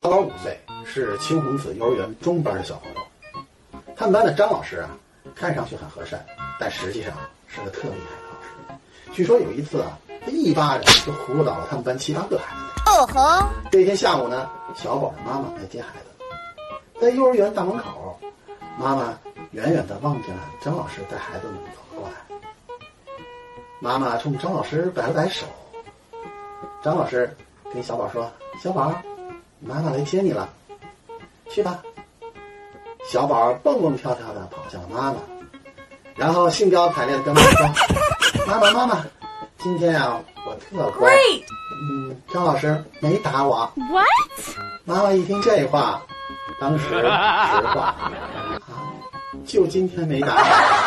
小宝五岁，是青红子幼儿园中班的小朋友。他们班的张老师啊，看上去很和善，但实际上是个特厉害的老师。据说有一次啊，他一巴掌就呼倒了他们班七八个孩子。哦吼！这天下午呢，小宝的妈妈来接孩子，在幼儿园大门口，妈妈远远的望见了张老师带孩子们走了过来。妈妈冲张老师摆了摆手，张老师跟小宝说：“小宝，妈妈来接你了，去吧。”小宝蹦蹦跳跳的跑向了妈妈，然后兴高采烈的跟妈妈说：“ 妈妈，妈妈，今天啊，我特乖。嗯，张老师没打我。What？妈妈一听这话，当时实话啊，就今天没打我。